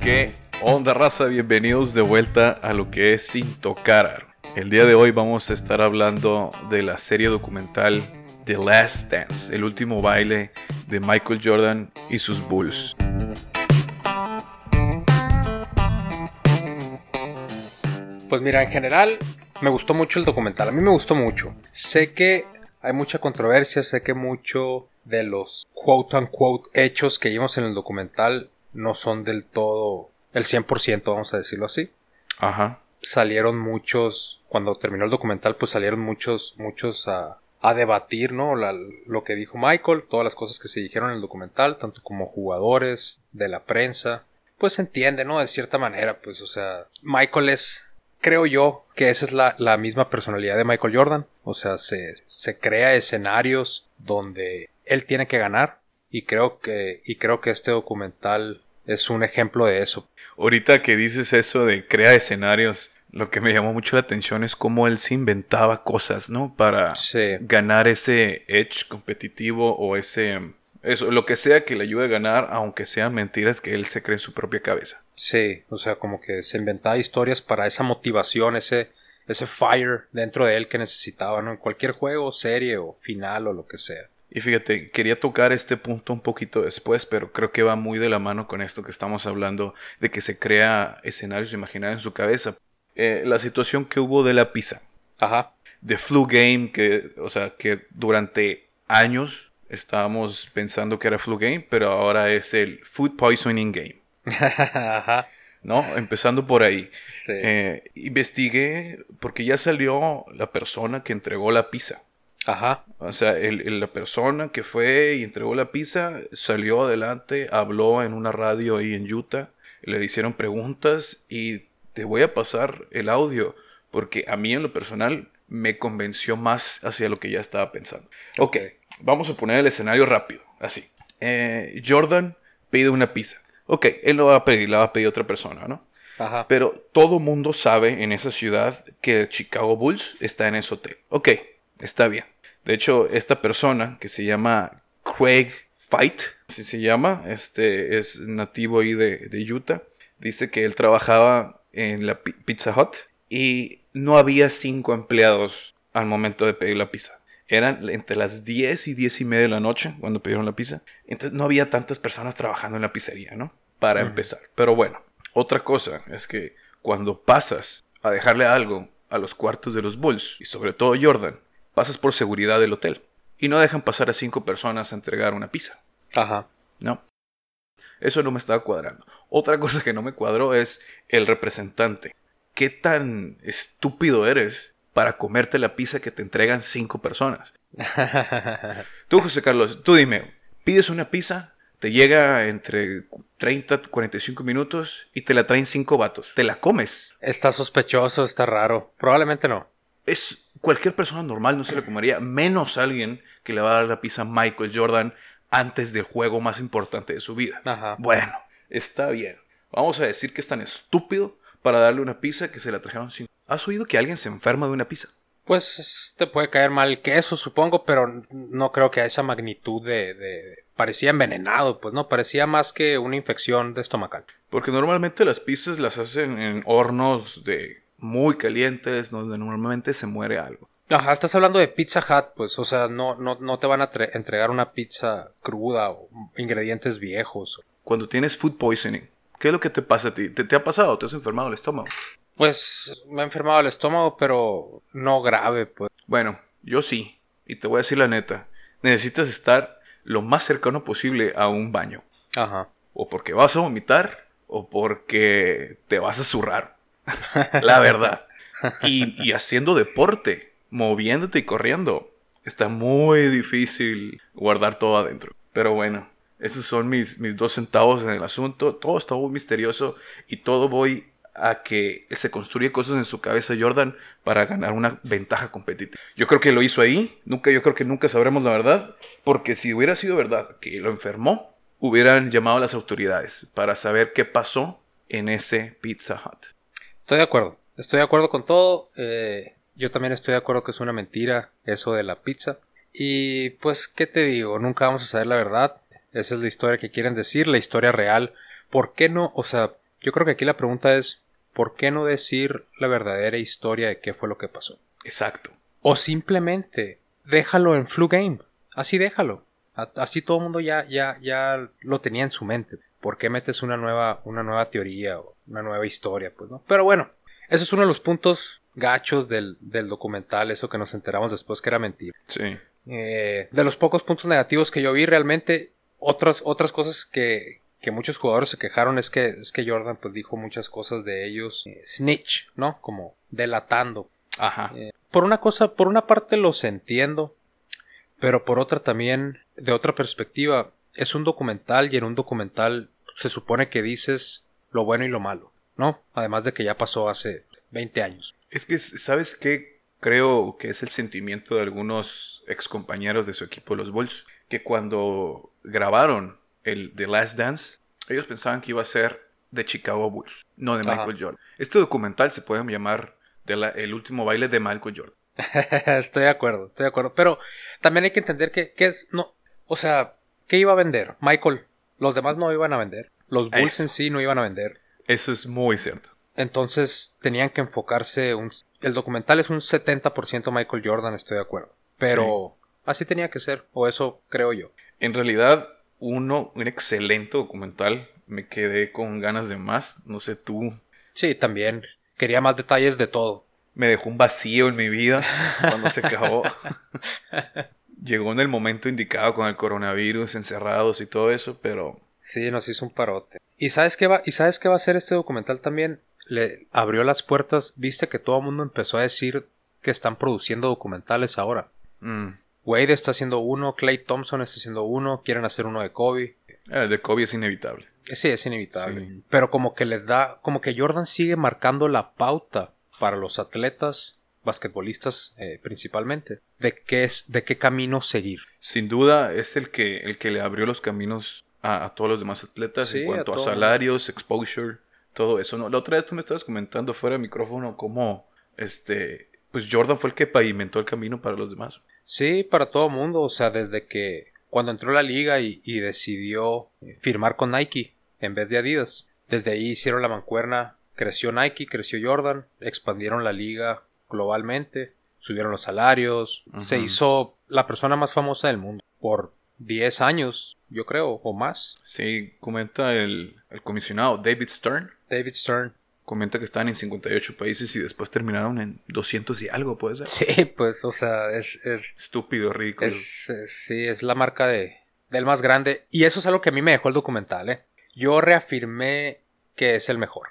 ¿Qué onda raza? Bienvenidos de vuelta a lo que es Sin Tocar. El día de hoy vamos a estar hablando de la serie documental The Last Dance, el último baile de Michael Jordan y sus Bulls. Pues mira, en general me gustó mucho el documental. A mí me gustó mucho. Sé que hay mucha controversia, sé que mucho de los quote unquote hechos que vimos en el documental no son del todo el 100%, vamos a decirlo así. Ajá. Salieron muchos, cuando terminó el documental, pues salieron muchos, muchos a, a debatir, ¿no? La- lo que dijo Michael, todas las cosas que se dijeron en el documental, tanto como jugadores, de la prensa. Pues se entiende, ¿no? De cierta manera, pues, o sea, Michael es, creo yo, que esa es la, la misma personalidad de Michael Jordan. O sea, se, se crea escenarios donde él tiene que ganar. Y creo que, y creo que este documental es un ejemplo de eso. Ahorita que dices eso de crea escenarios, lo que me llamó mucho la atención es cómo él se inventaba cosas, ¿no? Para Sí. ganar ese edge competitivo o ese... Eso, lo que sea que le ayude a ganar, aunque sean mentiras que él se cree en su propia cabeza. Sí, o sea, como que se inventaba historias para esa motivación, ese, ese fire dentro de él que necesitaba, ¿no? En cualquier juego, serie o final o lo que sea. Y fíjate, quería tocar este punto un poquito después, pero creo que va muy de la mano con esto que estamos hablando de que se crea escenarios imaginarios en su cabeza. Eh, la situación que hubo de la pizza, Ajá. de flu game, que, o sea, que durante años estábamos pensando que era flu game, pero ahora es el food poisoning game, Ajá. ¿no? Empezando por ahí. Sí. Eh, investigué porque ya salió la persona que entregó la pizza. Ajá. O sea, el- el- la persona que fue y entregó la pizza salió adelante, habló en una radio ahí en Utah, le hicieron preguntas y te voy a pasar el audio porque a mí en lo personal me convenció más hacia lo que ya estaba pensando. Ok, vamos a poner el escenario rápido, así. Eh, Jordan pide una pizza. Ok, él no va a pedir, la va a pedir otra persona, ¿no? Ajá. Pero todo mundo sabe en esa ciudad que el Chicago Bulls está en ese hotel. Ok, está bien. De hecho, esta persona que se llama Craig Fight, así se llama, este es nativo ahí de, de Utah, dice que él trabajaba en la pi- Pizza Hut y no había cinco empleados al momento de pedir la pizza. Eran entre las 10 y 10 y media de la noche cuando pidieron la pizza. Entonces no había tantas personas trabajando en la pizzería, ¿no? Para empezar. Pero bueno, otra cosa es que cuando pasas a dejarle algo a los cuartos de los Bulls, y sobre todo Jordan, pasas por seguridad del hotel. Y no dejan pasar a cinco personas a entregar una pizza. Ajá. No. Eso no me estaba cuadrando. Otra cosa que no me cuadró es el representante. ¿Qué tan estúpido eres para comerte la pizza que te entregan cinco personas? Tú, José Carlos, tú dime, pides una pizza, te llega entre 30 45 minutos y te la traen cinco vatos. ¿Te la comes? está sospechoso, está raro. Probablemente no. Es cualquier persona normal no se la comería, menos alguien que le va a dar la pizza a Michael Jordan antes del juego más importante de su vida. Ajá. Bueno, está bien. Vamos a decir que es tan estúpido para darle una pizza que se la trajeron sin... ¿Has oído que alguien se enferma de una pizza? Pues te puede caer mal el queso, supongo, pero no creo que a esa magnitud de, de- Parecía envenenado, pues no, parecía más que una infección de estomacal. Porque normalmente las pizzas las hacen en hornos de muy calientes, donde normalmente se muere algo. Ajá, estás hablando de Pizza Hut, pues, o sea, no, no, no te van a tre- entregar una pizza cruda o ingredientes viejos. Cuando tienes food poisoning, ¿qué es lo que te pasa a ti? ¿Te, te ha pasado? ¿Te has enfermado el estómago? Pues me ha enfermado el estómago, pero no grave, pues. Bueno, yo sí. Y te voy a decir la neta. Necesitas estar lo más cercano posible a un baño. Ajá. O porque vas a vomitar o porque te vas a zurrar. la verdad. Y, y haciendo deporte, moviéndote y corriendo, está muy difícil guardar todo adentro. Pero bueno, esos son mis, mis dos centavos en el asunto. Todo está muy misterioso y todo voy a que se construye cosas en su cabeza Jordan para ganar una ventaja competitiva. Yo creo que lo hizo ahí, nunca yo creo que nunca sabremos la verdad, porque si hubiera sido verdad que lo enfermó, hubieran llamado a las autoridades para saber qué pasó en ese Pizza Hut. Estoy de acuerdo. Estoy de acuerdo con todo. Eh, yo también estoy de acuerdo que es una mentira eso de la pizza. Y pues, ¿qué te digo? Nunca vamos a saber la verdad. Esa es la historia que quieren decir, la historia real. ¿Por qué no? O sea, yo creo que aquí la pregunta es, ¿por qué no decir la verdadera historia de qué fue lo que pasó? Exacto. O simplemente déjalo en flu game. Así déjalo. Así todo el mundo ya, ya, ya lo tenía en su mente. ¿Por qué metes una nueva, una nueva teoría o una nueva historia? Pues no. Pero bueno, ese es uno de los puntos gachos del, del documental, eso que nos enteramos después que era mentira. Sí. Eh, de los pocos puntos negativos que yo vi, realmente, otras, otras cosas que, que muchos jugadores se quejaron es que, es que Jordan pues dijo muchas cosas de ellos eh, snitch, ¿no? Como delatando. Ajá. Eh, por una cosa, por una parte los entiendo, pero por otra también, de otra perspectiva, es un documental y en un documental se supone que dices lo bueno y lo malo, ¿no? Además de que ya pasó hace 20 años. Es que, ¿sabes qué? Creo que es el sentimiento de algunos excompañeros de su equipo, los Bulls, que cuando grabaron el The Last Dance, ellos pensaban que iba a ser de Chicago Bulls, no de Michael Jordan. Este documental se puede llamar El último baile de Michael Jordan. estoy de acuerdo, estoy de acuerdo. Pero también hay que entender que, es, no, o sea, ¿qué iba a vender? Michael, los demás no iban a vender. Los Bulls en sí no iban a vender. Eso es muy cierto. Entonces tenían que enfocarse. Un, el documental es un 70% Michael Jordan, estoy de acuerdo. Pero así tenía que ser, o eso creo yo. En realidad, uno, un excelente documental. Me quedé con ganas de más. No sé tú. Sí, también. Quería más detalles de todo. Me dejó un vacío en mi vida cuando se acabó. Llegó en el momento indicado con el coronavirus, encerrados y todo eso, pero. Sí, nos hizo un parote. ¿Y sabes qué va, ¿y sabes qué va a hacer este documental también? Le abrió las puertas. Viste que todo el mundo empezó a decir que están produciendo documentales ahora. Mm. Wade está haciendo uno, Clay Thompson está haciendo uno, quieren hacer uno de Kobe. El eh, de Kobe es inevitable. Sí, es inevitable. Pero como que les da, como que Jordan sigue marcando la pauta para los atletas basquetbolistas eh, principalmente de qué es de qué camino seguir sin duda es el que el que le abrió los caminos a, todos los demás atletas en cuanto a, salarios exposure todo eso no la otra vez tú me estabas comentando fuera de micrófono cómo este pues Jordan fue el que pavimentó el camino para los demás Sí, para todo el mundo. O sea, desde que cuando entró la liga y, decidió firmar con Nike en vez de Adidas. Desde ahí hicieron la mancuerna. Creció Nike, creció Jordan, expandieron la liga globalmente, subieron los salarios. Se hizo la persona más famosa del mundo por 10 años, yo creo, o más. Sí, comenta el, el comisionado David Stern. David Stern comenta que estaban en 58 países y después terminaron en 200 y algo, puede ser. Sí, pues, o sea, es... Estúpido, rico. Es, sí, es la marca de, del más grande. Y eso es algo que a mí me dejó el documental, ¿eh? Yo reafirmé que es el mejor.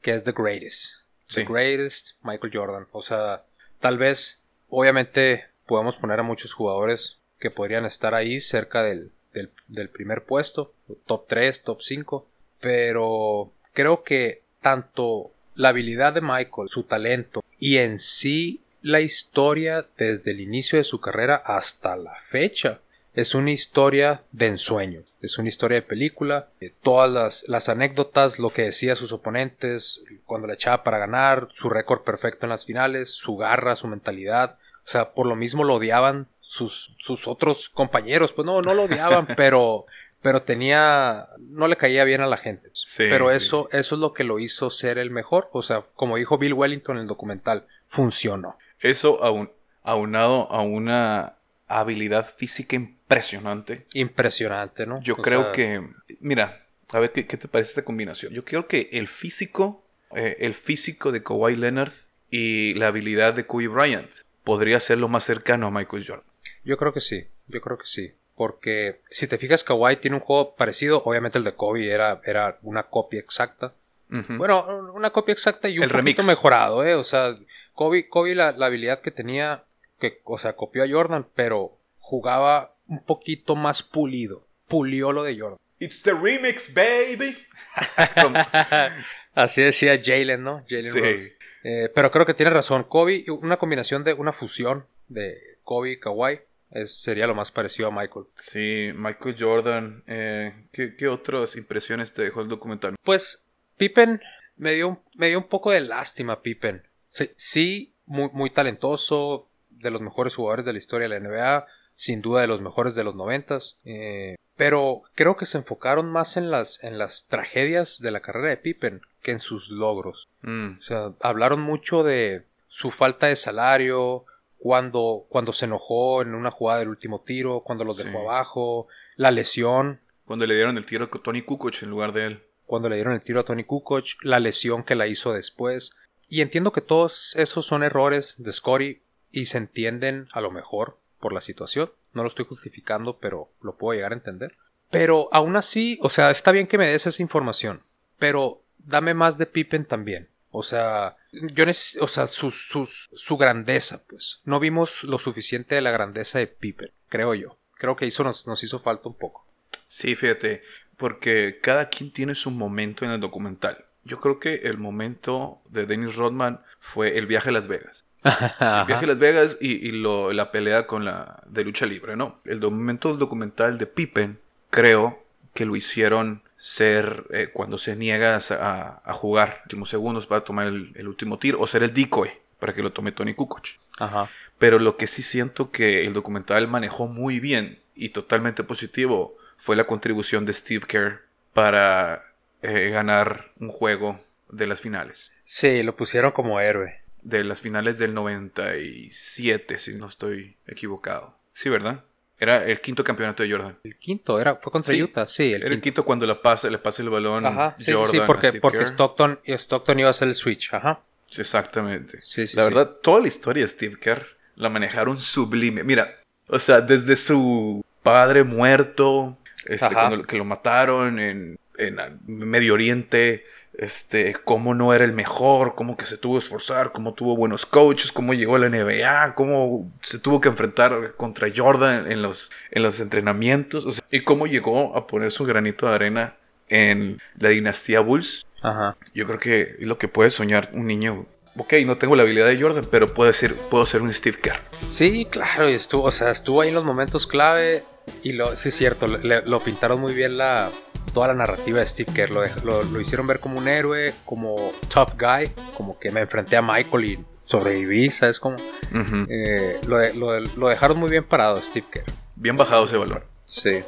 Que es The Greatest. The Greatest Michael Jordan. O sea, tal vez, obviamente, podemos poner a muchos jugadores que podrían estar ahí cerca del, del, del primer puesto. Top 3, top 5. Pero creo que tanto la habilidad de Michael, su talento y en sí la historia desde el inicio de su carrera hasta la fecha. Es una historia de ensueño, es una historia de película, todas las, anécdotas, lo que decía sus oponentes, cuando le echaba para ganar, su récord perfecto en las finales, su garra, su mentalidad, o sea, por lo mismo lo odiaban sus, sus otros compañeros, pues no, no lo odiaban, pero pero tenía no le caía bien a la gente. Pero eso eso es lo que lo hizo ser el mejor. O sea como dijo Bill Wellington en el documental funcionó. Eso aun, aunado a una habilidad física impresionante. Impresionante no yo creo que mira a ver ¿qué, te parece esta combinación yo creo que el físico eh, el físico de Kawhi Leonard y la habilidad de Kobe Bryant podría ser lo más cercano a Michael Jordan. Yo creo que sí yo creo que sí porque si te fijas, Kawhi tiene un juego parecido. Obviamente el de Kobe era, era una copia exacta. Bueno, una copia exacta y un poquito mejorado, ¿eh? O sea, Kobe, Kobe la, habilidad que tenía, que, o sea, copió a Jordan, pero jugaba un poquito más pulido. Pulió lo de Jordan. It's the remix, baby. Así decía Jalen, ¿no? Jalen sí. Eh, pero creo que tiene razón. Kobe, una combinación de una fusión de Kobe y Kawhi sería lo más parecido a Michael. Sí, Michael Jordan. Eh, ¿qué, otras impresiones te dejó el documental? Pues Pippen me dio, me dio un poco de lástima Pippen. Sí, sí muy, muy talentoso, de los mejores jugadores de la historia de la NBA, sin duda de los mejores de los noventas. Eh, pero creo que se enfocaron más en las, en las tragedias de la carrera de Pippen que en sus logros. Mm, O sea, hablaron mucho de su falta de salario, cuando, cuando se enojó en una jugada del último tiro, cuando los Sí. dejó abajo, la lesión, Cuando le dieron el tiro a Tony Kukoc en lugar de él. cuando le dieron el tiro a Tony Kukoc, la lesión que la hizo después. Y entiendo que todos esos son errores de Scotty y se entienden a lo mejor por la situación. No lo estoy justificando, pero lo puedo llegar a entender. Pero aún así, o sea, está bien que me des esa información, pero dame más de Pippen también. O sea, yo neces- o sea, su, sus- su grandeza, pues. No vimos lo suficiente de la grandeza de Pippen, creo yo. Creo que eso nos, nos hizo falta un poco. Sí, fíjate, porque cada quien tiene su momento en el documental. Yo creo que el momento de Dennis Rodman fue el viaje a Las Vegas. El viaje a Las Vegas y, y lo- la pelea con la de lucha libre, ¿no? El momento del documental de Pippen, creo que lo hicieron ser eh, cuando se niega a, a- a jugar últimos segundos para tomar el, el último tiro o ser el decoy para que lo tome Tony Kukoc. Ajá. Pero lo que sí siento que el documental manejó muy bien y totalmente positivo fue la contribución de Steve Kerr para eh, ganar un juego de las finales. Sí, lo pusieron como héroe. De las finales del 97, si no estoy equivocado. Sí, ¿verdad? Era el quinto campeonato de Jordan. El quinto era, fue contra Sí, Utah, sí, el Era el quinto. quinto cuando la pasa, le pasa el balón Ajá, sí, Jordan sí, porque, porque. Stockton, Stockton iba a hacer el switch, ajá. Sí, Exactamente. Sí, sí, la verdad, toda la historia de Steve Kerr la manejaron sublime. Mira, o sea, desde su padre muerto, este, cuando que lo mataron en, en Medio Oriente, este, cómo no era el mejor, cómo que se tuvo que esforzar, cómo tuvo buenos coaches, cómo llegó a la NBA, cómo se tuvo que enfrentar contra Jordan en los, en los entrenamientos, o sea, y cómo llegó a poner su granito de arena en la dinastía Bulls. Ajá. Yo creo que es lo que puede soñar un niño. Ok, no tengo la habilidad de Jordan, pero puedo ser, puedo ser un Steve Kerr. Sí, claro, y estuvo, o sea, estuvo ahí en los momentos clave y lo, sí es cierto, le- lo pintaron muy bien la toda la narrativa de Steve Kerr, lo, lo, lo hicieron ver como un héroe, como tough guy, como que me enfrenté a Michael y sobreviví, ¿sabes cómo? Ujú. Eh, lo, lo dejaron muy bien parado Steve Kerr. Bien bajado ese valor. Sí.